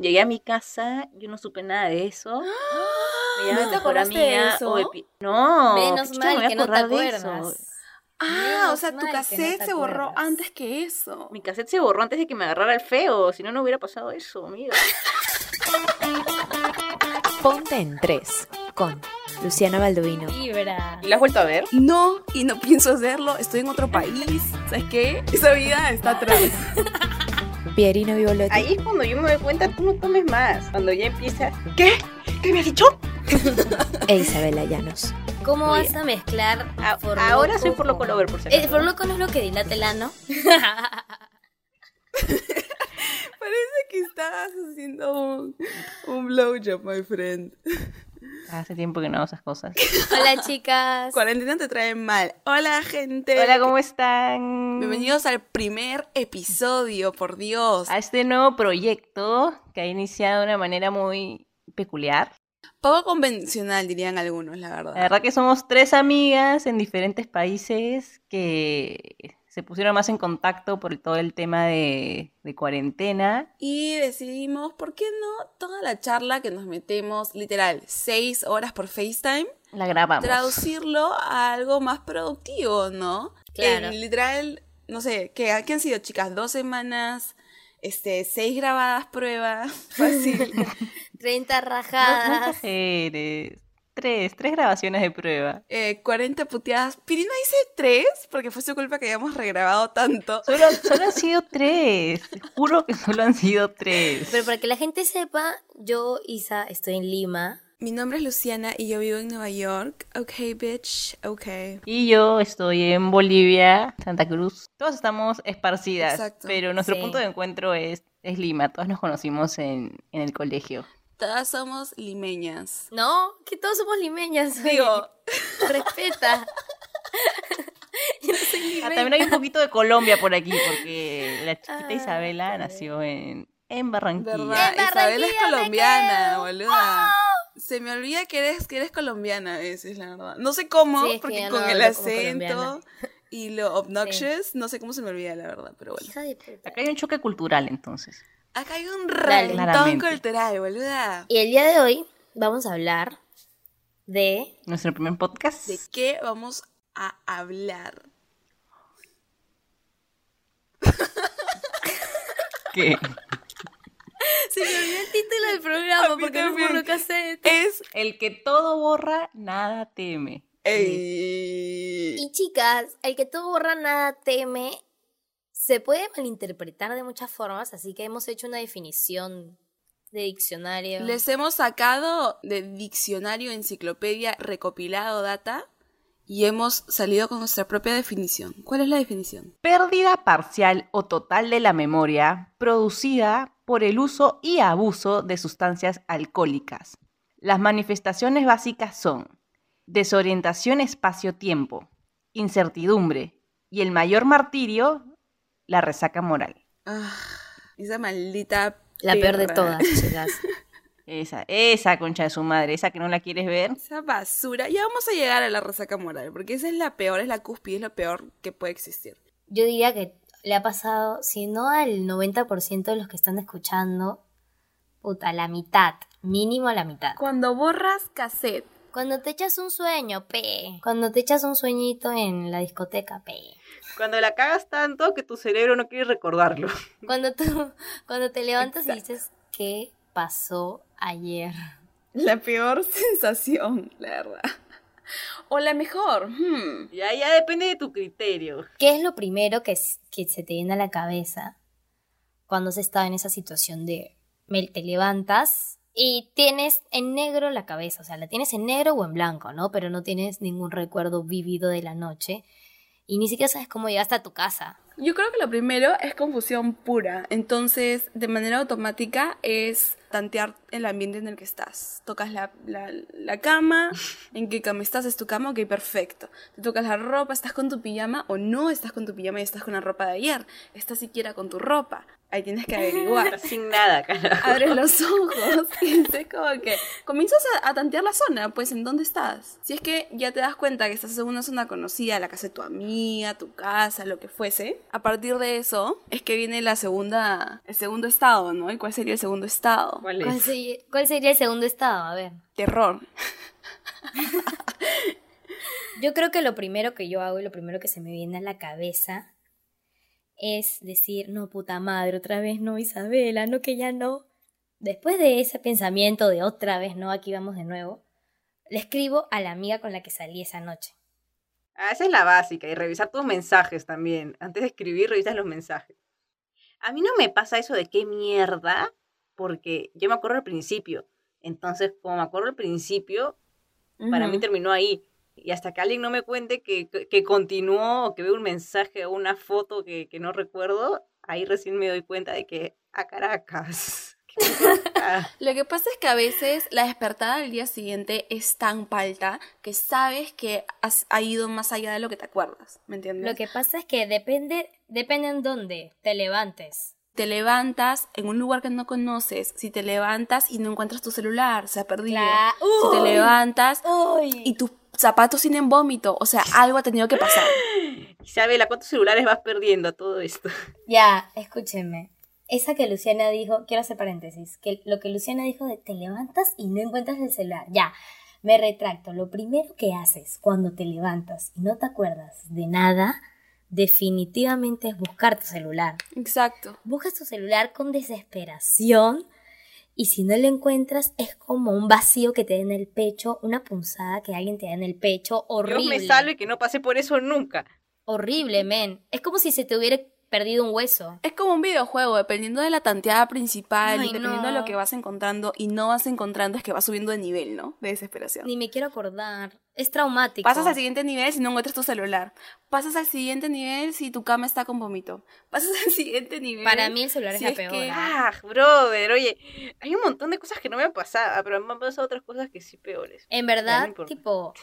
Llegué a mi casa, yo no supe nada de eso. Me llama ¿No te acordaste de eso? o epi- No, Menos ¿qué chucha me voy mal a que no te acuerdas. Ah, o sea, tu no cassette te se borró antes que eso. Mi cassette se borró antes de que me agarrara el feo, si no, no hubiera pasado eso, amiga. Ponte en 3 con Luciana Baldovino. Vibra. ¿Y la has vuelto a ver? No, y no pienso hacerlo. Estoy en otro país. ¿Sabes qué? Esa vida está atrás. Pierino Vivolotti. Ahí es cuando yo me doy cuenta, tú no tomes más. Cuando ya empiezas, ¿qué? ¿Qué me has dicho? E Isabela Llanos. ¿Cómo Muy vas a mezclar A- For ahora Loco soy por loco lover, por si Eh, acaso. For Loco no es lo que dilata el ano. Parece que estás haciendo un, un blowjob, my friend. Hace tiempo que no hago esas cosas. Hola, chicas. Cuarentena te trae mal. Hola, gente. Hola, ¿cómo están? Bienvenidos al primer episodio, por Dios. a este nuevo proyecto que ha iniciado de una manera muy peculiar. Poco convencional, dirían algunos, la verdad. La verdad que somos tres amigas en diferentes países que se pusieron más en contacto por todo el tema de, de cuarentena. Y decidimos, ¿por qué no toda la charla que nos metemos, literal, seis horas por FaceTime, La grabamos. traducirlo a algo más productivo, ¿no? Claro. En literal, no sé, ¿qué, ¿qué han sido, chicas? Dos semanas, este, seis grabadas pruebas, fácil. 30 No, no rajadas. exageres. Tres, tres grabaciones de prueba. eh, 40 puteadas. Pirina dice tres, porque fue su culpa que hayamos regrabado tanto. Solo, solo han sido tres. Te Juro que solo han sido tres. Pero para que la gente sepa, yo, Isa, estoy en Lima. Mi nombre es Luciana y yo vivo en Nueva York. Ok, bitch, ok. Y yo estoy en Bolivia, Santa Cruz. Todas estamos esparcidas, Exacto. pero nuestro Sí. punto de encuentro es, es Lima. Todas nos conocimos en, en el colegio. Todas somos limeñas. No, que todos somos limeñas. Digo, respeta. yo no soy limeña. Ah, también hay un poquito de Colombia por aquí, porque la chiquita Ah, Isabela nació en, en Barranquilla. ¿verdad? En Isabela es colombiana, boluda. Se me olvida que eres, que eres colombiana a veces, la verdad. No sé cómo, Sí, porque con no el acento y lo obnoxious, no sé cómo se me olvida, la verdad, pero bueno. Acá hay un choque cultural, entonces. Acá hay un Dale. reventón Claramente. cultural, boluda. Y el día de hoy vamos a hablar de Nuestro primer podcast. ¿De qué vamos a hablar? ¿Qué? Se me olvidó el título del programa A mí porque no también. borro cassette. Es... El que todo borra, nada teme. Ey. Y chicas, el que todo borra nada teme se puede malinterpretar de muchas formas, así que hemos hecho una definición de diccionario. Les hemos sacado de diccionario, enciclopedia, recopilado data y hemos salido con nuestra propia definición. ¿Cuál es la definición? Pérdida parcial o total de la memoria producida por el uso y abuso de sustancias alcohólicas. Las manifestaciones básicas son desorientación espacio-tiempo, incertidumbre y el mayor martirio, la resaca moral. Ah, esa maldita. La peor de todas, chicas. Esa, esa concha de su madre, esa que no la quieres ver. Esa basura. Ya vamos a llegar a la resaca moral, porque esa es la peor, es la cúspide, es lo peor que puede existir. Yo diría que le ha pasado, si no al 90% de los que están escuchando, puta, la mitad, mínimo la mitad. Cuando borras cassette, Cuando te echas un sueño, pe. Cuando te echas un sueñito en la discoteca, pe. Cuando la cagas tanto que tu cerebro no quiere recordarlo. Cuando tú, cuando te levantas y dices, ¿qué pasó ayer? la peor sensación, la verdad. O la mejor. hmm. Ya, ya depende de tu criterio. ¿Qué es lo primero que, se te viene a la cabeza cuando has estado en esa situación de me- te levantas y tienes en negro la cabeza? O sea, la tienes en negro o en blanco, ¿no? Pero no tienes ningún recuerdo vívido de la noche y ni siquiera sabes cómo llegaste a tu casa. Yo creo que lo primero es confusión pura. Entonces, de manera automática es tantear el ambiente en el que estás. Tocas la, la, la cama, en qué cama estás, es tu cama, ok, perfecto. Te tocas la ropa, estás con tu pijama o no estás con tu pijama y estás con la ropa de ayer. Estás siquiera con tu ropa. Ahí tienes que averiguar. Sin nada, carajo. Abres los ojos y es como que comienzas a, a tantear la zona, pues en dónde estás. Si es que ya te das cuenta que estás en una zona conocida, la casa de tu amiga, tu casa, lo que fuese, A partir de eso es que viene la segunda, el segundo estado, ¿no? ¿Y cuál sería el segundo estado? ¿Cuál ¿Cuál es? sería, cuál sería el segundo estado? A ver. Terror. Yo creo que lo primero que yo hago y lo primero que se me viene a la cabeza es decir, no, puta madre, otra vez no, Isabela, no que ya no. Después de ese pensamiento de otra vez no, aquí vamos de nuevo, le escribo a la amiga con la que salí esa noche. Ah, esa es la básica. Y revisar tus mensajes también. Antes de escribir, revisas los mensajes. A mí no me pasa eso de qué mierda, porque yo me acuerdo al principio. Entonces, como me acuerdo al principio, para mí terminó ahí. Y hasta que alguien no me cuente que, que, que continuó o que veo un mensaje o una foto que, que no recuerdo, ahí recién me doy cuenta de que a Caracas. ¿Qué importa? Lo que pasa es que a veces la despertada del día siguiente es tan palta que sabes que has ha ido más allá de lo que te acuerdas, ¿me entiendes? Lo que pasa es que depende, depende en dónde te levantes. te levantas en un lugar que no conoces, si te levantas y no encuentras tu celular, se ha perdido. Si te levantas ¡Uy! y tus zapatos tienen vómito, o sea, algo ha tenido que pasar. Isabela, ¿cuántos celulares vas perdiendo a todo esto? Ya, escúchenme. Esa que Luciana dijo, quiero hacer paréntesis, que lo que Luciana dijo de te levantas y no encuentras el celular. Ya, me retracto. Lo primero que haces cuando te levantas y no te acuerdas de nada, definitivamente es buscar tu celular. Exacto. Buscas tu celular con desesperación y si no lo encuentras es como un vacío que te da en el pecho, una punzada que alguien te da en el pecho, horrible. Dios me salve que no pasé por eso nunca. Horrible, men. Es como si se te hubiera perdido un hueso. Es como un videojuego, dependiendo de la tanteada principal Ay, y dependiendo de lo que vas encontrando y no vas encontrando, es que vas subiendo de nivel, ¿no? De desesperación. Ni me quiero acordar. Es traumático. Pasas al siguiente nivel si no encuentras tu celular. Pasas al siguiente nivel si tu cama está con vómito. Pasas al siguiente nivel. Para mí el celular si es la peor. que- ¿ah? Brother, oye, hay un montón de cosas que no me han pasado, pero me han pasado otras cosas que sí peores. En verdad, no tipo,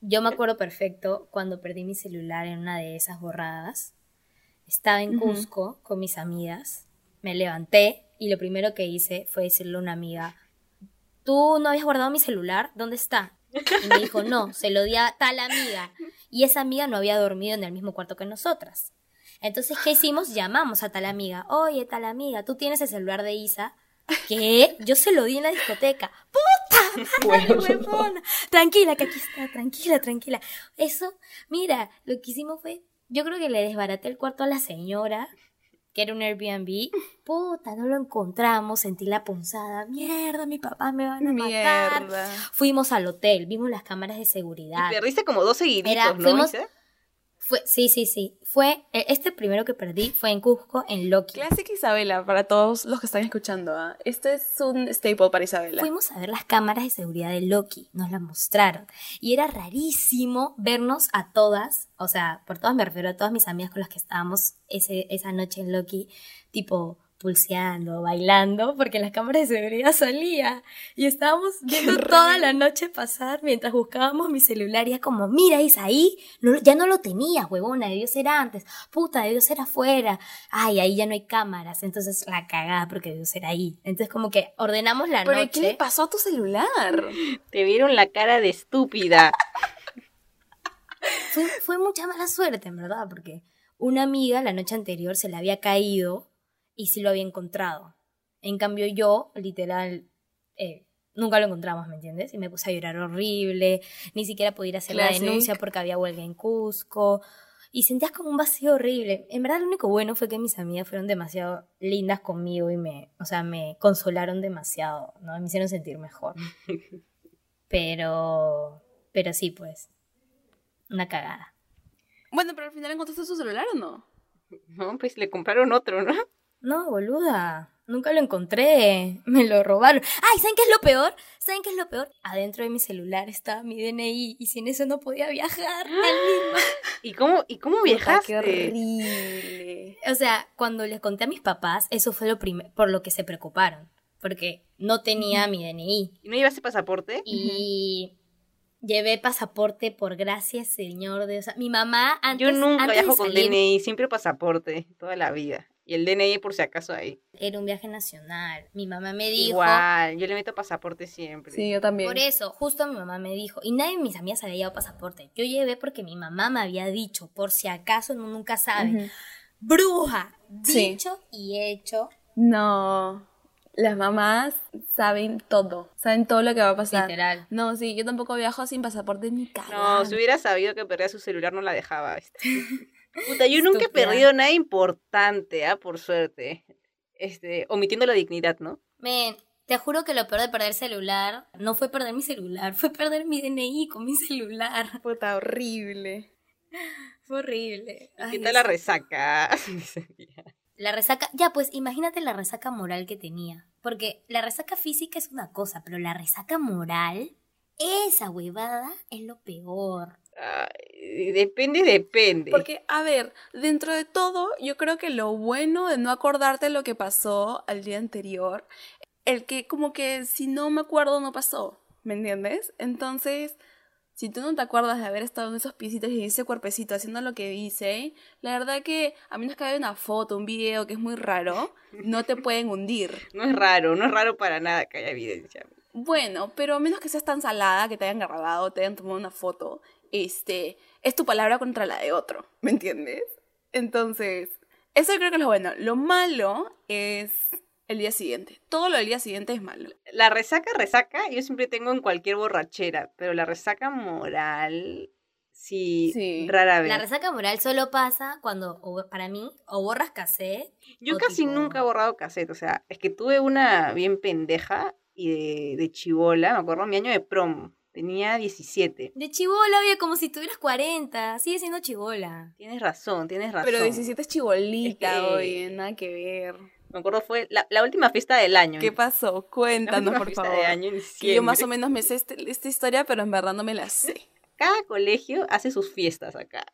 yo me acuerdo perfecto cuando perdí mi celular en una de esas borradas. Estaba en. Cusco con mis amigas. Me levanté y lo primero que hice fue decirle a una amiga, ¿tú no habías guardado mi celular? ¿Dónde está? Y me dijo, no, se lo di a tal amiga. Y esa amiga no había dormido en el mismo cuarto que nosotras. Entonces, ¿qué hicimos? Llamamos a tal amiga. Oye, tal amiga, ¿tú tienes el celular de Isa? ¿Qué? Yo se lo di en la discoteca. ¡Puta! madre, huevona! Tranquila, que aquí está, tranquila, tranquila. Eso, mira, lo que hicimos fue, yo creo que le desbaraté el cuarto a la señora, que era un Airbnb. Puta, no lo encontramos, sentí la punzada. Mierda, mi papá me van a matar. Mierda. Fuimos al hotel, vimos las cámaras de Y seguridad. perdiste como dos seguiditos, Era- ¿no? fuimos-? Fue, sí, sí, sí. Fue, eh, este primero que perdí fue en Cusco, en Loki. Clásica Isabela para todos los que están escuchando. ¿ah? Este es un staple para Isabela. Fuimos a ver las cámaras de seguridad de Loki, nos las mostraron. Y era rarísimo vernos a todas, o sea, por todas me refiero a todas mis amigas con las que estábamos ese, esa noche en Loki, tipo pulseando, bailando, porque en las cámaras de seguridad salía. Y estábamos viendo toda la noche pasar mientras buscábamos mi celular. Y era como, mira, es ahí, no, ya no lo tenía, huevona, debió ser antes, puta, debió ser afuera. Ay, ahí ya no hay cámaras, entonces la cagada porque debió ser ahí. Entonces como que ordenamos la ¿Pero noche. qué le pasó a tu celular? Te vieron la cara de estúpida. Fue, fue mucha mala suerte, en verdad, porque una amiga la noche anterior se le había caído y sí lo había encontrado. En cambio yo, literal, eh, nunca lo encontramos, ¿me entiendes? Y me puse a llorar horrible, ni siquiera podía ir a hacer la denuncia porque había huelga en Cusco. Y sentías como un vacío horrible. En verdad lo único bueno fue que mis amigas fueron demasiado lindas conmigo y me, o sea, me consolaron demasiado, ¿no? Me hicieron sentir mejor. Pero, pero sí, pues, una cagada. Bueno, pero al final encontraste tu celular o no? No, pues le compraron otro, ¿no? No, boluda. Nunca lo encontré. Me lo robaron. ¡Ay! ¿Saben qué es lo peor? ¿Saben qué es lo peor? Adentro de mi celular estaba mi DNI y sin eso no podía viajar. ¿Y cómo, y cómo viajaste? qué horrible. O sea, cuando les conté a mis papás, eso fue lo primero por lo que se preocuparon. Porque no tenía mi DNI. ¿Y no llevaste pasaporte? Y llevé pasaporte por gracias, señor Dios. Mi mamá antes, Yo nunca antes de viajo con DNI, siempre pasaporte, toda la vida. Y el DNI por si acaso ahí. Era un viaje nacional. Mi mamá me dijo... Igual, yo le meto pasaporte siempre. Sí, yo también. Por eso, justo mi mamá me dijo, y nadie de mis amigas había llevado pasaporte. Yo llevé porque mi mamá me había dicho, por si acaso uno nunca sabe. Bruja. Sí. Dicho y hecho. No. Las mamás saben todo. Saben todo lo que va a pasar. Literal. No, sí, yo tampoco viajo sin pasaporte ni cara. No, si hubiera sabido que perdía su celular no la dejaba. ¿viste? Puta, yo nunca he perdido nada importante, ¿ah? Por suerte. Este, omitiendo la dignidad, ¿no? Men, te juro que lo peor de perder celular no fue perder mi celular, fue perder mi DNI con mi celular. Puta, horrible. Fue horrible. ¿Qué Ay, tal la resaca? La resaca, ya pues imagínate la resaca moral que tenía. Porque la resaca física es una cosa, pero la resaca moral, esa huevada es lo peor. Ay, depende, depende. Porque, a ver, dentro de todo, yo creo que lo bueno de no acordarte lo que pasó al día anterior, el que como que si no me acuerdo no pasó, ¿me entiendes? Entonces, si tú no te acuerdas de haber estado en esos piecitos y ese cuerpecito haciendo lo que hice, la verdad que a menos que haya una foto, un video que es muy raro, no te pueden hundir. No es raro, no es raro para nada que haya evidencia. Bueno, pero a menos que seas tan salada que te hayan grabado, te hayan tomado una foto, este, es tu palabra contra la de otro, ¿me entiendes? Entonces, eso creo que es lo bueno. Lo malo es el día siguiente. Todo lo del día siguiente es malo. La resaca, resaca, yo siempre tengo en cualquier borrachera, pero la resaca moral, sí, Sí. rara vez. La resaca moral solo pasa cuando, o para mí, o borras cassette. Yo casi tipo- nunca he borrado cassette, o sea, es que tuve una bien pendeja y de, de chivola, me acuerdo mi año de prom, tenía 17. De chivola, oye, como si tuvieras 40. Sigue siendo chivola. Tienes razón, tienes razón. Pero 17 es chibolita, Es que- oye, nada que ver. Me acuerdo fue la, la última fiesta del año. ¿Qué pasó? La Cuéntanos, última por fiesta favor. de año en Que diciembre. yo más o menos me sé este- esta historia, pero en verdad no me la sé. Cada colegio hace sus fiestas acá.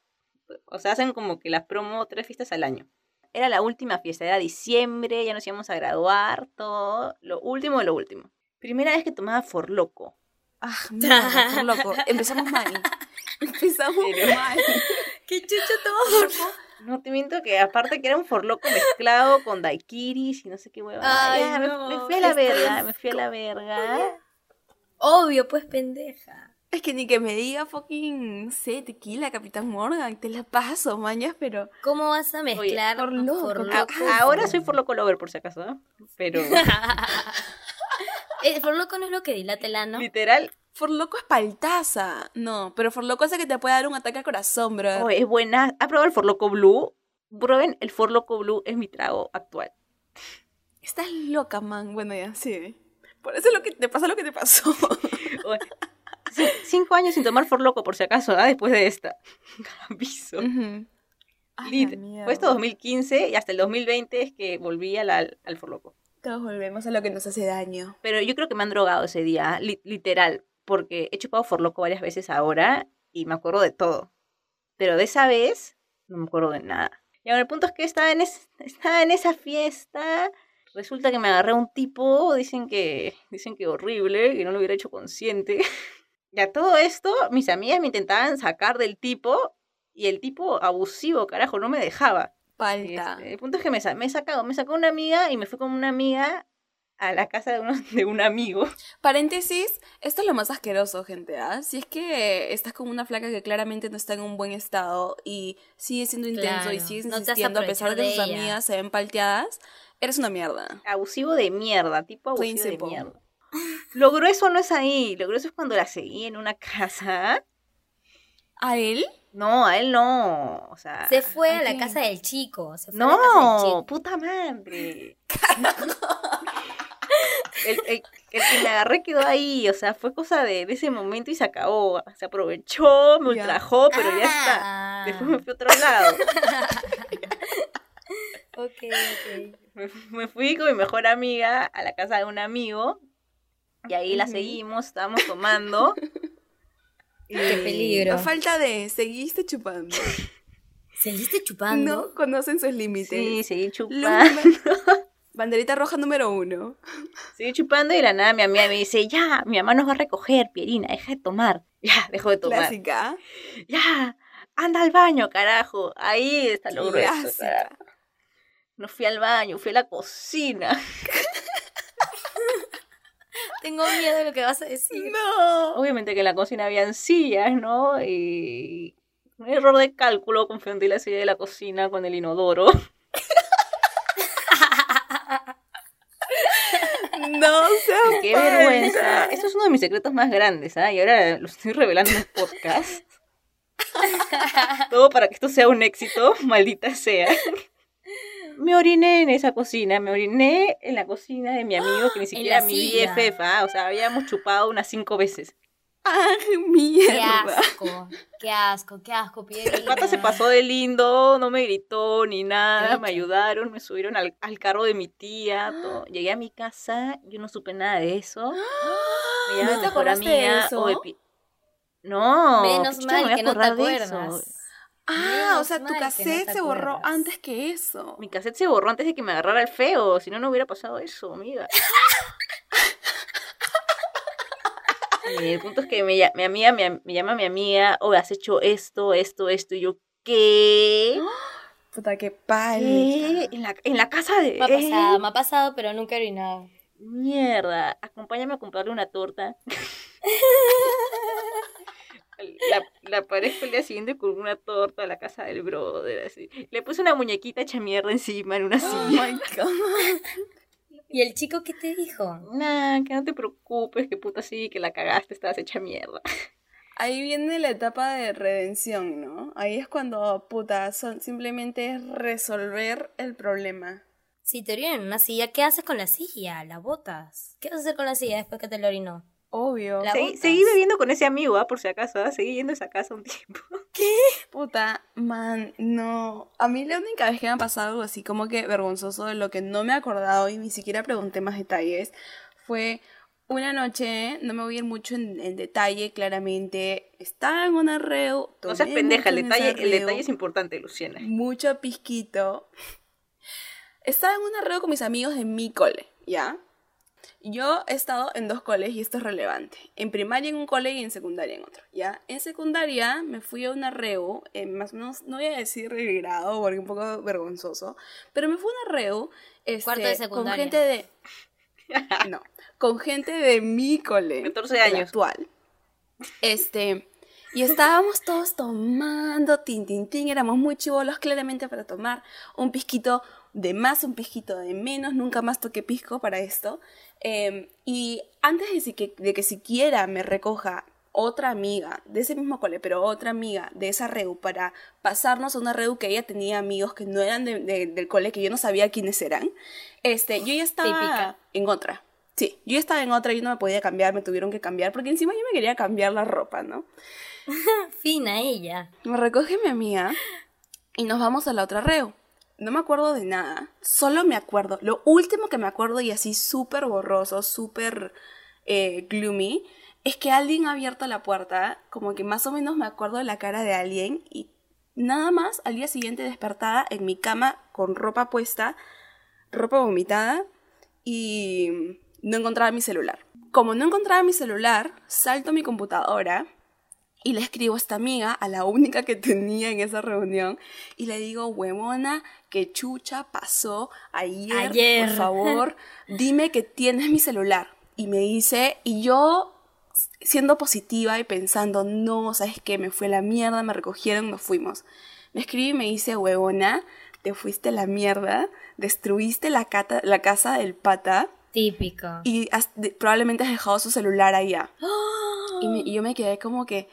O sea, hacen como que las promo tres fiestas al año. Era la última fiesta, era diciembre, ya nos íbamos a graduar, todo. Lo último de lo último. Primera vez que tomaba Forloco. Ah, mierda, loco. Empezamos mal. Empezamos mal. ¿Qué chucho todo? No te miento que aparte que era un Forloco mezclado con daiquiris y no sé qué hueva. Ay, Ya, me- no, me, fui a la verga, me fui a la verga. Obvio, pues pendeja. Es que ni que me diga fucking, no sé, tequila, Capitán Morgan, te la paso, mañas, pero... ¿Cómo vas a mezclar por loco, Forloco con- ahora soy Forloco lover por si acaso, ¿no? Pero Eh, Forloco no es lo que dilata el ano. literal, Forloco es paltaza. No, pero Forloco es el que te puede dar un ataque al corazón, bro. oh, es buena. ¿Ha probado el Forloco Blue? Prueben, el Forloco Blue es mi trago actual. Estás loca, man. Bueno, ya, sí. Por eso es lo que te pasa lo que te pasó. Cinco años sin tomar Forloco, por si acaso, ¿ah? después de esta. Aviso. Ay, Lit- la mierda. Fue esto 2015 y hasta el 2020 es que volví a la- al Forloco. Todos volvemos a lo que nos hace daño. Pero yo creo que me han drogado ese día, li- literal, porque he chupado Forloco varias veces ahora y me acuerdo de todo. Pero de esa vez no me acuerdo de nada. Y ahora el punto es que estaba en, es- estaba en esa fiesta. Resulta que me agarré a un tipo, dicen que, dicen que horrible, que no lo hubiera hecho consciente. Y a todo esto, mis amigas me intentaban sacar del tipo y el tipo abusivo, carajo, no me dejaba. Este, el punto es que me, he sacado, me sacó una amiga y me fui con una amiga a la casa de, uno, de un amigo. Paréntesis, esto es lo más asqueroso, gente, ¿ah? Si es que estás con una flaca que claramente no está en un buen estado y sigue siendo intenso y sigues no insistiendo a pesar de que sus amigas se ven palteadas, eres una mierda. Abusivo de mierda, tipo abusivo de mierda. Lo grueso no es ahí, lo grueso es cuando la seguí en una casa. ¿A él? No, a él no. O sea. Se fue a ¿a la quién? casa del chico. Se fue a la casa del No, chico. puta madre. El, el- el que me agarré quedó ahí, o sea, fue cosa de, de ese momento y se acabó. Se aprovechó, me ultrajó, pero ya está. Ah, Después me fui a otro lado. Ok, ok. Me, fu- me fui con mi mejor amiga a la casa de un amigo y ahí la seguimos, estábamos tomando. Qué peligro. A falta de, seguiste chupando. ¿Seguiste chupando? No conocen sus límites. Sí, seguí chupando. Banderita roja número uno. Seguí chupando y de la nada mi amiga me dice, ya, mi mamá nos va a recoger, Pierina, deja de tomar. Ya, dejo de tomar. Clásica. Ya, anda al baño, carajo. Ahí está lo grueso, carajo. No fui al baño, fui a la cocina. Tengo miedo de lo que vas a decir. No. Obviamente que en la cocina habían sillas, ¿no? Y Un error de cálculo, confundí la silla de la cocina con el inodoro. No se ¡Qué vergüenza! Esto es uno de mis secretos más grandes, ¿ah? Y ahora lo estoy revelando en el podcast. Todo para que esto sea un éxito, maldita sea. Me oriné en esa cocina, me oriné en la cocina de mi amigo que ni siquiera mi. BFF, ¿ah? O sea, habíamos chupado unas cinco veces. ¡Ay, Qué mierda! asco, qué asco, qué asco, El pata se pasó de lindo, no me gritó ni nada, me ayudaron, me subieron al, al carro de mi tía, todo. Llegué a mi casa, yo no supe nada de eso. Me ¿No te acordaste de eso? de No, Menos ¿qué mal a que no te acuerdas. Ah, Menos o sea, tu no cassette te se borró antes que eso. Mi cassette se borró antes de que me agarrara el feo, si no, no hubiera pasado eso, amiga. Y el punto es que me, mi amiga me, me llama mi amiga, o has hecho esto, esto, esto, y yo, ¿qué? Puta, qué ¿Qué? pálida. En la, en la casa de Me ha pasado, él. me ha pasado, pero nunca he orinado. Mierda, acompáñame a comprarle una torta. La, la parezco el día siguiente con una torta a la casa del brother, así. Le puse una muñequita hecha mierda encima en una Oh silla. my god. ¿Y el chico qué te dijo? Nah, que no te preocupes, que puta sí, que la cagaste, estabas hecha mierda. Ahí viene la etapa de redención, ¿no? Ahí es cuando, puta, son, simplemente es resolver el problema. Si te orinan en una silla, ¿qué haces con la silla? ¿La botas? ¿Qué vas a hacer con la silla después que te la orinó? Obvio. Seguí, bebiendo con ese amigo, ¿ah? por si acaso, ¿ah? seguí yendo a esa casa un tiempo. Puta, man, no. A mí la única vez que me ha pasado algo así como que vergonzoso de lo que no me he acordado y ni siquiera pregunté más detalles fue una noche, no me voy a ir mucho en, en detalle, claramente. Estaba en una reu. No seas pendeja, el detalle, el reu, detalle es importante, Luciana. Mucho pisquito. Estaba en una reu con mis amigos de mi cole, ¿ya? Yo he estado en dos coles y esto es relevante. En primaria en un cole y en secundaria en otro, ¿ya? En secundaria me fui a una reu, eh, más o menos, no voy a decir el grado porque es un poco vergonzoso, pero me fui a una reu este, Cuarto de con gente de... No, con gente de mi cole. 14 el años. Actual. Este... Y estábamos todos tomando tin tin tin, éramos muy chivolos claramente para tomar un pisquito de más, un pisquito de menos, nunca más toqué pisco para esto. Eh, y antes de, que, de que siquiera me recoja otra amiga de ese mismo cole, pero otra amiga de esa reu para pasarnos a una reu que ella tenía amigos que no eran de- de- del cole, que yo no sabía quiénes eran, este, yo ya estaba Típica. en otra. Sí, yo ya estaba en otra, yo no me podía cambiar, me tuvieron que cambiar, porque encima yo me quería cambiar la ropa, ¿no? Fina ella. Me recoge mi amiga y nos vamos a la otra reo. No me acuerdo de nada, solo me acuerdo, lo último que me acuerdo y así súper borroso, súper eh, gloomy, es que alguien ha abierto la puerta, como que más o menos me acuerdo de la cara de alguien y nada más al día siguiente despertada en mi cama con ropa puesta, ropa vomitada y no encontraba mi celular. Como no encontraba mi celular, salto a mi computadora y le escribo a esta amiga, a la única que tenía en esa reunión, y le digo, huevona, que chucha pasó ayer, Ayer. por favor, dime que tienes mi celular. Y me dice, y yo siendo positiva y pensando, no, ¿sabes qué? Me fue la mierda, me recogieron, nos fuimos. Me escribe y me dice, huevona, te fuiste la mierda, destruiste la, cata- la casa del pata Típico. y has- probablemente has dejado su celular allá. Y, me- y yo me quedé como que,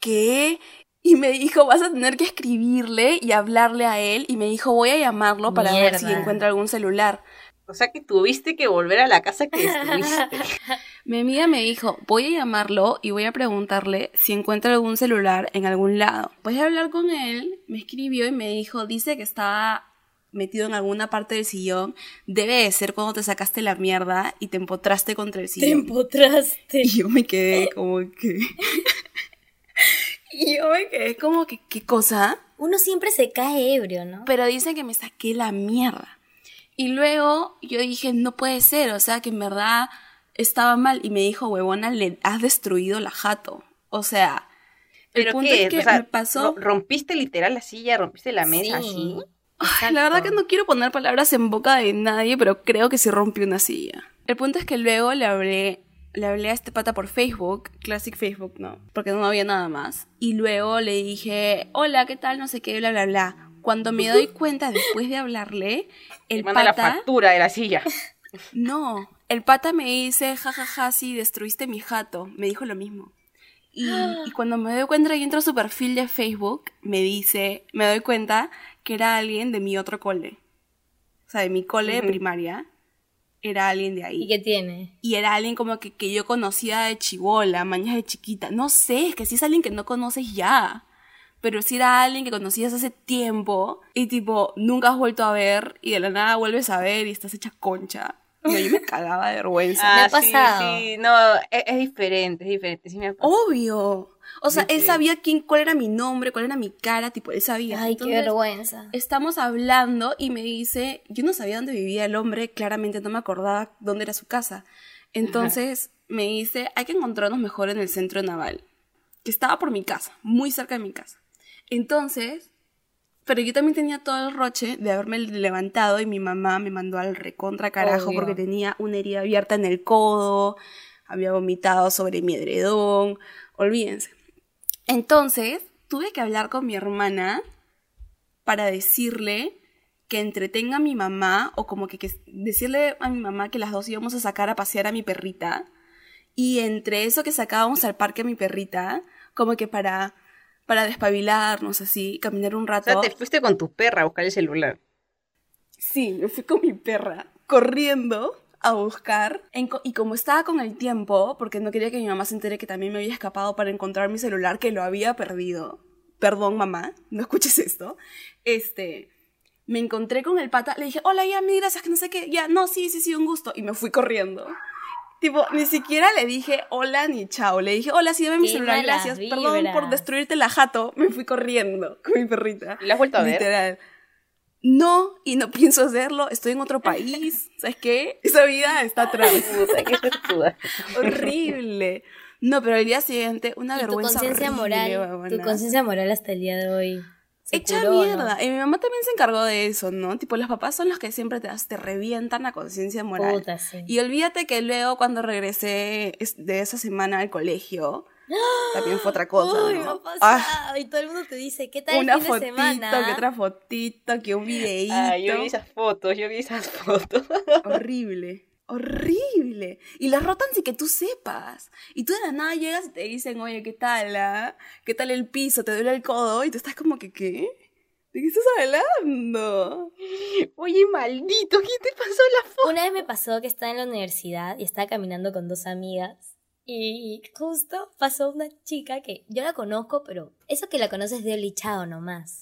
¿qué? Y me dijo, vas a tener que escribirle y hablarle a él. Y me dijo, voy a llamarlo para ver si encuentra algún celular. O sea que tuviste que volver a la casa que destruiste. Mi amiga me dijo, voy a llamarlo y voy a preguntarle si encuentra algún celular en algún lado. Voy a hablar con él, me escribió y me dijo, dice que estaba metido en alguna parte del sillón. Debe de ser cuando te sacaste la mierda y te empotraste contra el Te sillón. empotraste. Y yo me quedé como que... y yo me quedé como que, ¿qué cosa? Uno siempre se cae ebrio, ¿no? Pero dice que me saqué la mierda. Y luego yo dije, no puede ser, o sea que en verdad estaba mal. Y me dijo, huevona, le has destruido la jato. O sea, el ¿Pero punto qué? es que O sea, me pasó... ro- ¿Rompiste literal la silla? ¿Rompiste la mesa Sí. así? Ay, la verdad que no quiero poner palabras en boca de nadie, pero creo que sí rompí una silla. El punto es que luego le hablé le hablé a este pata por Facebook, Classic Facebook, ¿no? Porque no había nada más. Y luego le dije, hola, ¿qué tal? No sé qué, bla, bla, bla. Cuando me doy cuenta después de hablarle, el manda la pata... factura de la silla. No, el pata me dice, jajaja, sí, destruiste mi jato. Me dijo lo mismo. Y, y cuando me doy cuenta y entro a su perfil de Facebook, me dice, me doy cuenta que era alguien de mi otro cole. O sea, de mi cole de Ujú. primaria. Era alguien de ahí. ¿Y qué tiene? Y era alguien como que, que yo conocía de chivola, mañas de chiquita. No sé, es que si es alguien que no conoces ya. Pero si era alguien que conocías hace tiempo y tipo, nunca has vuelto a ver y de la nada vuelves a ver y estás hecha concha. No, yo me cagaba de vergüenza. Me ha Ah, sí, pasado. sí, no, es, es diferente, es diferente. Sí me ha pasado. Obvio. O sea, él sabía quién, cuál era mi nombre, cuál era mi cara, tipo, él sabía. Ay, qué vergüenza. Estamos hablando y me dice, yo no sabía dónde vivía el hombre, claramente no me acordaba dónde era su casa. Entonces me dice, hay que encontrarnos mejor en el centro naval, que estaba por mi casa, muy cerca de mi casa. Entonces, pero yo también tenía todo el roche de haberme levantado y mi mamá me mandó al recontra carajo Obvio. porque tenía una herida abierta en el codo, había vomitado sobre mi edredón, olvídense. Entonces, tuve que hablar con mi hermana para decirle que entretenga a mi mamá o como que, que decirle a mi mamá que las dos íbamos a sacar a pasear a mi perrita y entre eso que sacábamos al parque a mi perrita como que para para despabilarnos así caminar un O rato sea, te fuiste con tu perra a buscar el celular. Sí, me fui con mi perra corriendo a buscar. En y como estaba con el tiempo, porque no quería que mi mamá se entere que también me había escapado para encontrar mi celular, que lo había perdido. Perdón, mamá, no escuches esto. Este, me encontré con el pata, le dije, hola, ya, mil gracias, que no sé qué, ya, no, sí, sí, sí, un gusto. Y me fui corriendo. Tipo, ni siquiera le dije hola ni chao. Le dije, hola, sí, dame mi celular, gracias. Perdón por destruirte la jato. Me fui corriendo con mi perrita. ¿La has vuelto a ver? Literal. No, y no pienso hacerlo. Estoy en otro país. ¿Sabes qué? Esa vida está atrás. Horrible. No, pero el día siguiente, una Y tu vergüenza conciencia moral, tu conciencia moral hasta el día de hoy. se Hecha curó, ¿no? mierda. Y mi mamá también se encargó de eso, ¿no? Tipo, los papás son los que siempre te, te revientan la conciencia moral. Puta, sí. Y olvídate que luego cuando regresé es- de esa semana al colegio, también fue otra cosa, Uy, ¿no? me ha Ah. Y todo el mundo te dice, ¿qué tal una el fin de fotito, semana? que otra fotito, que un videíto. Ah, yo vi esas fotos, yo vi esas fotos. Horrible. Horrible. Y las rotan sin que tú sepas. Y tú de la nada llegas y te dicen, oye, ¿qué tal? ah? ¿Qué tal el piso? ¿Te duele el codo? Y tú estás como que, ¿qué? ¿De qué estás hablando? Oye, maldito, ¿quién te pasó la foto? Una vez me pasó que estaba en la universidad y estaba caminando con dos amigas. Y justo pasó una chica que yo la conozco, pero eso que la conoces de Olichao nomás.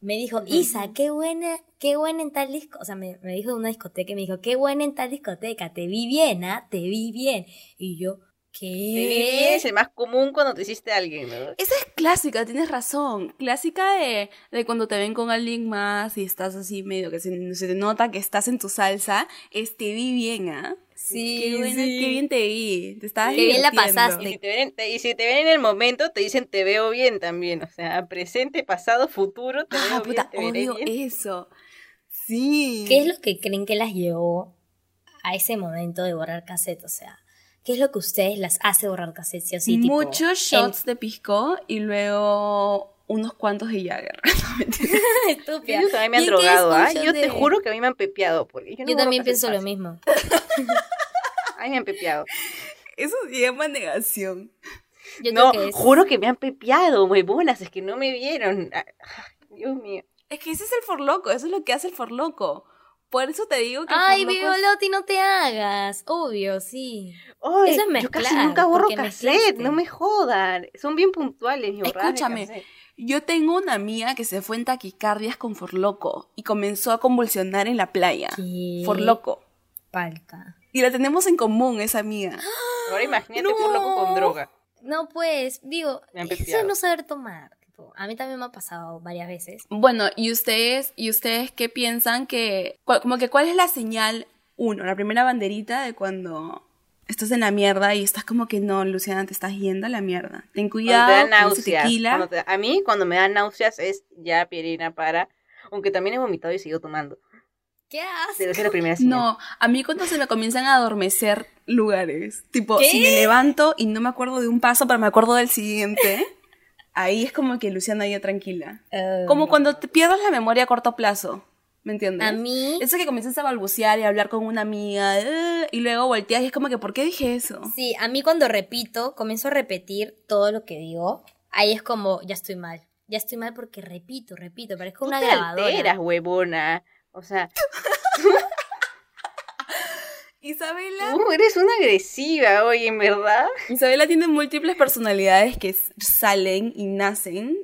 Me dijo, Isa, qué buena, qué buena en tal disco. O sea, me, me dijo de una discoteca y me dijo, qué buena en tal discoteca. Te vi bien, ¿ah? Te vi bien. Y yo, ¿qué? Es el más común cuando te hiciste a alguien, ¿no? Esa es clásica, tienes razón. Clásica de, de cuando te ven con alguien más y estás así medio que se, se te nota que estás en tu salsa. Es te vi bien, ¿ah? Sí, qué, buena- sí. qué bien te vi. Te estabas Qué bien la pasaste. Y si, te ven, te- y si te ven en el momento, te dicen te veo bien también. O sea, presente, pasado, futuro, te Ah, veo puta, bien, te odio bien. eso. Sí. ¿Qué es lo que creen que las llevó a ese momento de borrar cassette? O sea, ¿qué es lo que a ustedes las hace borrar cassette? Sí o sí, tipo, Muchos shots de pisco y luego unos cuantos de Jagger. Estúpida. Ellos también me han ¿Y en qué es drogado, ¿ah? Yo te de- juro que a mí me han pepeado. Porque yo, no Yo borro también pienso lo mismo. A mí me han pepeado. Eso se llama negación. Yo no, creo que es... juro que me han pepeado, huevonas, es que no me vieron. Dios mío. Es que ese es el forloco, eso es lo que hace el forloco. Por eso te digo que Ay, forloco es- Violotti, no te hagas. Obvio, sí. Ay, Eso es yo casi nunca borro cassette, mezclaste. no me jodan. Son bien puntuales de Escúchame. Yo tengo una amiga que se fue en taquicardias con forloco y comenzó a convulsionar en la playa. ¿Qué? Forloco. Palta. Y la tenemos en común, esa amiga. Ahora imagínate No. por loco con droga. No, pues, digo, eso es no saber tomar. Tipo, a mí también me ha pasado varias veces. Bueno, ¿y ustedes, y ustedes qué piensan que, cuál- como que cuál es la señal, uno, la primera banderita de cuando estás en la mierda y estás como que no, Luciana, te estás yendo a la mierda. Ten Cuando cuidado, te da con ese náuseas. tequila. cuando te- a mí, cuando me dan náuseas, es ya Pierina para. Aunque también he vomitado y sigo tomando. ¿Qué haces? No, a mí cuando se me comienzan a adormecer lugares. Tipo, ¿Qué? si me levanto y no me acuerdo de un paso, pero me acuerdo del siguiente, ahí es como que Luciana ya tranquila. Eh, Como cuando te pierdas la memoria a corto plazo. ¿Me entiendes? A mí, Eso que comienzas a balbucear y a hablar con una amiga eh, y luego volteas y es como que, ¿por qué dije eso? sí, a mí cuando repito, comienzo a repetir todo lo que digo, ahí es como, ya estoy mal. Ya estoy mal porque repito, repito, parezco Tú una te grabadora. alteras, huevona. O sea, Isabela. tú eres una agresiva, oye, en verdad. Isabela tiene múltiples personalidades que salen y nacen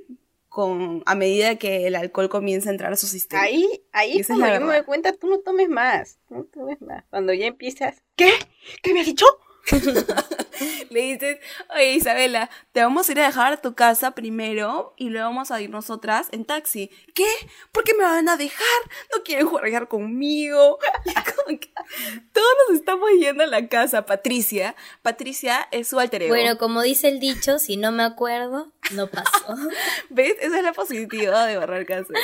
con a medida que el alcohol comienza a entrar a su sistema. Ahí, ahí es cuando la yo me doy cuenta, tú no tomes más. No tomes más. Cuando ya empiezas, ¿qué? ¿Qué me has dicho? Le dices, oye Isabela, te vamos a ir a dejar a tu casa primero y luego vamos a ir nosotras en taxi. ¿Qué? ¿Por qué me van a dejar? No quieren jugar conmigo. Todos nos estamos yendo a la casa. Patricia, Patricia es su alter ego. Bueno, como dice el dicho, si no me acuerdo, no pasó. ¿Ves? Esa es la positiva de barrer casa.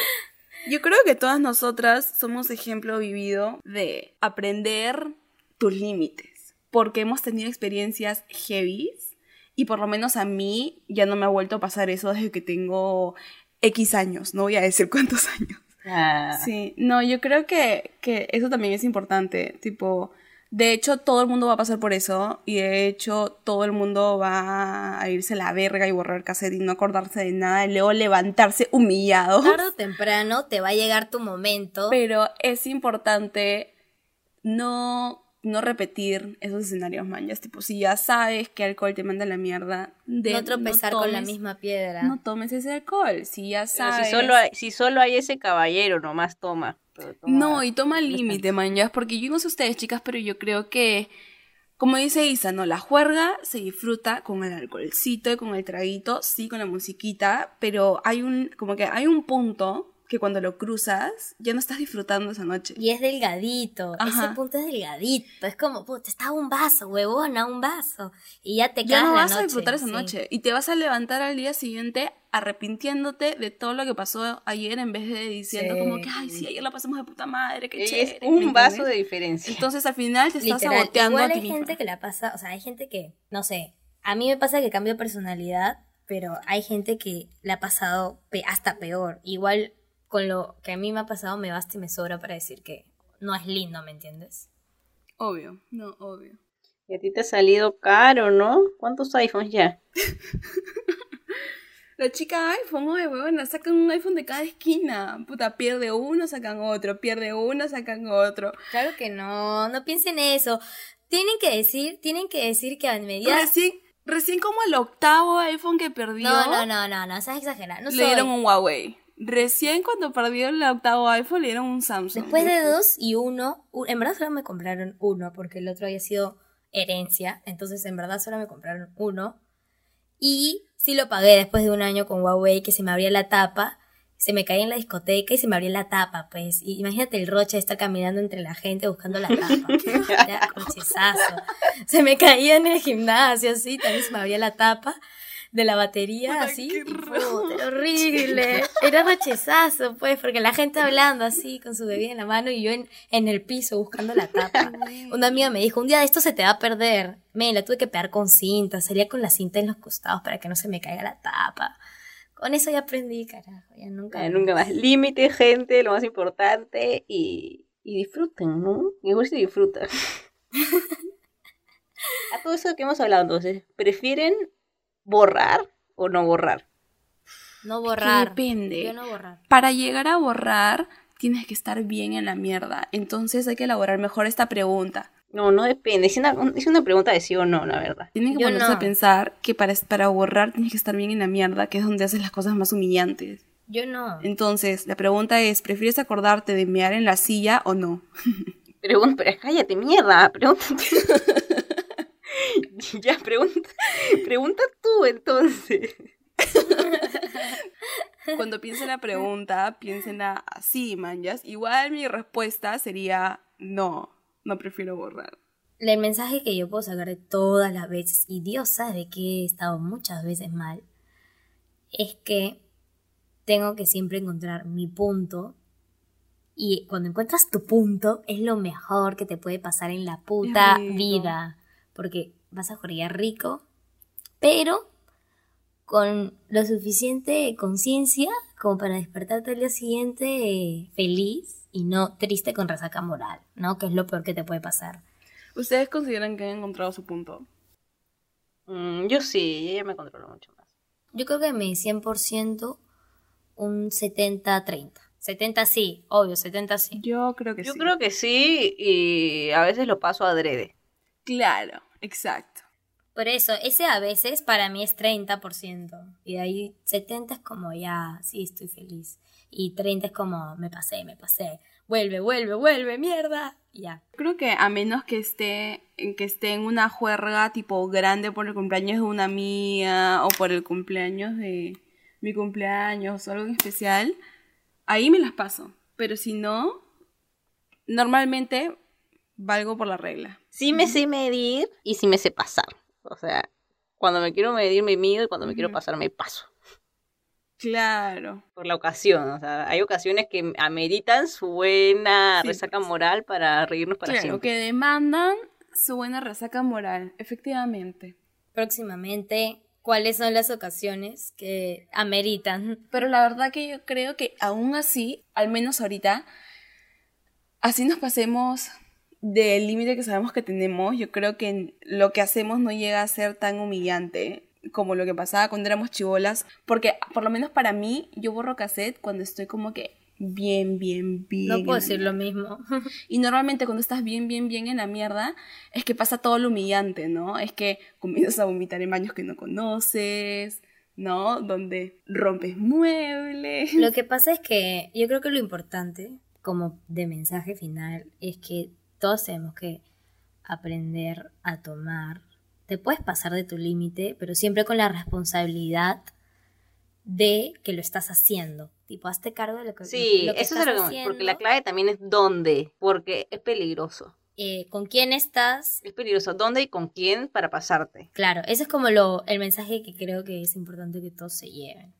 Yo creo que todas nosotras somos ejemplo vivido de aprender tus límites. Porque hemos tenido experiencias heavies y por lo menos a mí ya no me ha vuelto a pasar eso desde que tengo X años. No voy a decir cuántos años. Ah, Sí, no, yo creo que, que eso también es importante. Tipo, de hecho, todo el mundo va a pasar por eso. Y de hecho, todo el mundo va a irse a la verga y borrar cassette y no acordarse de nada. Y luego levantarse humillado. Tarde o temprano te va a llegar tu momento. Pero es importante no, no repetir esos escenarios manjas. Tipo, si ya sabes que alcohol te manda a la mierda, de, no tropezar con la misma piedra. No tomes ese alcohol. Si ya sabes. si solo, hay, si solo hay ese caballero, nomás toma. Toma- No, y toma límite, manjas, porque yo no sé ustedes, chicas, pero yo creo que, como dice Isa, no, la juerga se disfruta con el alcoholcito y con el traguito, sí, con la musiquita, pero hay un, como que hay un punto que cuando lo cruzas, ya no estás disfrutando esa noche. Y es delgadito. Ajá. Ese punto es delgadito. Es como, puta, está un vaso, huevona, un vaso. Y ya te Ya cagas no la vas a disfrutar esa sí. noche y te vas a levantar al día siguiente arrepintiéndote de todo lo que pasó ayer en vez de diciendo Sí. como que, ay, sí, ayer la pasamos de puta madre, qué es chévere. ¿me un vaso de diferencia. Entonces al final te estás Literal. saboteando Igual a ti hay misma. gente que la pasa, o sea, hay gente que, no sé, a mí me pasa que cambio personalidad, pero hay gente que la ha pasado pe- hasta peor. Igual con lo que a mí me ha pasado me basta y me sobra para decir que no es lindo, ¿me entiendes? Obvio, no, obvio. Y a ti te ha salido caro, ¿no? ¿Cuántos iPhones ya? La chica iPhone, oye, huevona, sacan un iPhone de cada esquina. Puta, pierde uno, sacan otro, pierde uno, sacan otro. Claro que no, no piensen eso. Tienen que decir, tienen que decir que a medida... Recién, recién como el octavo iPhone que perdió, No, no, no, no, no, seas exagerada. No le soy. dieron un Huawei. Recién cuando perdió el octavo iPhone le dieron un Samsung. Después de dos y uno, en verdad solo me compraron uno, porque el otro había sido herencia, entonces en verdad solo me compraron uno. Y sí lo pagué después de un año con Huawei, que se me abría la tapa, se me caía en la discoteca y se me abría la tapa, pues. Y imagínate el roche está caminando entre la gente buscando la tapa. Era. Se me caía en el gimnasio, así, también se me abría la tapa de la batería, así. qué y horrible. Era rochezazo, pues, porque la gente hablando así, con su bebida en la mano y yo en, en el piso buscando la tapa. Una amiga me dijo, un día de esto se te va a perder. Me la tuve que pegar con cinta, salía con la cinta en los costados para que no se me caiga la tapa. Con eso ya aprendí, carajo, ya nunca. Nunca más. Límite, gente, lo más importante. Y, y disfruten, ¿no? Igual si disfrutan. A todo eso que hemos hablado, entonces, ¿prefieren borrar o no borrar? No borrar. depende. Yo no borrar. Para llegar a borrar, tienes que estar bien en la mierda. Entonces hay que elaborar mejor esta pregunta. No, no depende. Es una, es una pregunta de sí o no, la verdad. Tienen que Yo ponerse no. a pensar que para, para borrar tienes que estar bien en la mierda, que es donde haces las cosas más humillantes. Yo no. Entonces, la pregunta es, ¿prefieres acordarte de mear en la silla o no? Pregunta, pero cállate, mierda. Pregunta. ya, pregunta. Pregunta tú entonces. Cuando piensen la pregunta, piénsenla así, manjas. Igual mi respuesta sería no, no prefiero borrar. El mensaje que yo puedo sacar de todas las veces, y Dios sabe que he estado muchas veces mal, es que tengo que siempre encontrar mi punto. Y cuando encuentras tu punto, es lo mejor que te puede pasar en la puta vida. Porque vas a jorrear rico, pero con lo suficiente conciencia como para despertarte al día siguiente eh, feliz y no triste con resaca moral, ¿no? Que es lo peor que te puede pasar. ¿Ustedes consideran que han encontrado su punto? Mm, yo sí, ella me controlo mucho más. Yo creo que mi 100% un 70-30. 70 sí, obvio, 70 sí. Yo creo que Yo sí. creo que sí y a veces lo paso adrede. Claro, exacto. Por eso, ese a veces para mí es 30%. Y de ahí 70 es como ya, sí, estoy feliz. Y 30 es como, me pasé, me pasé. Vuelve, vuelve, vuelve, mierda. Ya. Creo que a menos que esté, que esté en una juerga tipo grande por el cumpleaños de una mía o por el cumpleaños de mi cumpleaños o algo en especial, ahí me las paso. Pero si no, normalmente valgo por la regla. Sí me sé medir y sí me sé pasar. O sea, cuando me quiero medir me mido y cuando me quiero pasar me paso. Claro. Por la ocasión, o sea, hay ocasiones que ameritan su buena Sí, resaca pues. moral para reírnos para claro, siempre. que demandan su buena resaca moral, efectivamente. Próximamente, ¿cuáles son las ocasiones que ameritan? Pero la verdad que yo creo que aún así, al menos ahorita, así nos pasemos del límite que sabemos que tenemos, yo creo que lo que hacemos no llega a ser tan humillante como lo que pasaba cuando éramos chivolas, porque por lo menos para mí, yo borro cassette cuando estoy como que bien, bien, bien. No puedo decir lo mismo. y normalmente cuando estás bien, bien, bien en la mierda, es que pasa todo lo humillante, ¿no? Es que comienzas a vomitar en baños que no conoces, ¿no? Donde rompes muebles. Lo que pasa es que yo creo que lo importante, como de mensaje final, es que todos tenemos que aprender a tomar. Te puedes pasar de tu límite, pero siempre con la responsabilidad de que lo estás haciendo. Tipo, hazte cargo de lo que, Sí, lo que eso es lo que, porque la haciendo, clave también es dónde, porque es peligroso. eh, con quién estás. Es peligroso dónde y con quién para pasarte. Claro, ese es como lo, el mensaje que creo que es importante que todos se lleven.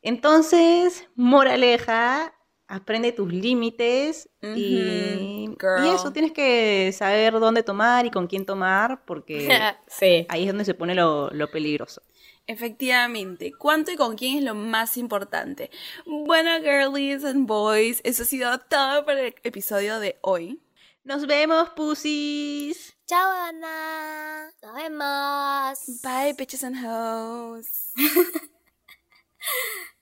Entonces, moraleja, aprende tus límites y, eso tienes que saber dónde tomar y con quién tomar, porque sí. ahí es donde se pone lo, lo peligroso. Efectivamente, ¿cuánto y con quién es lo más importante? Bueno, girlies and boys, eso ha sido todo para el episodio de hoy. Nos vemos, pussies. Chao, Ana. Nos vemos. Bye, bitches and hoes.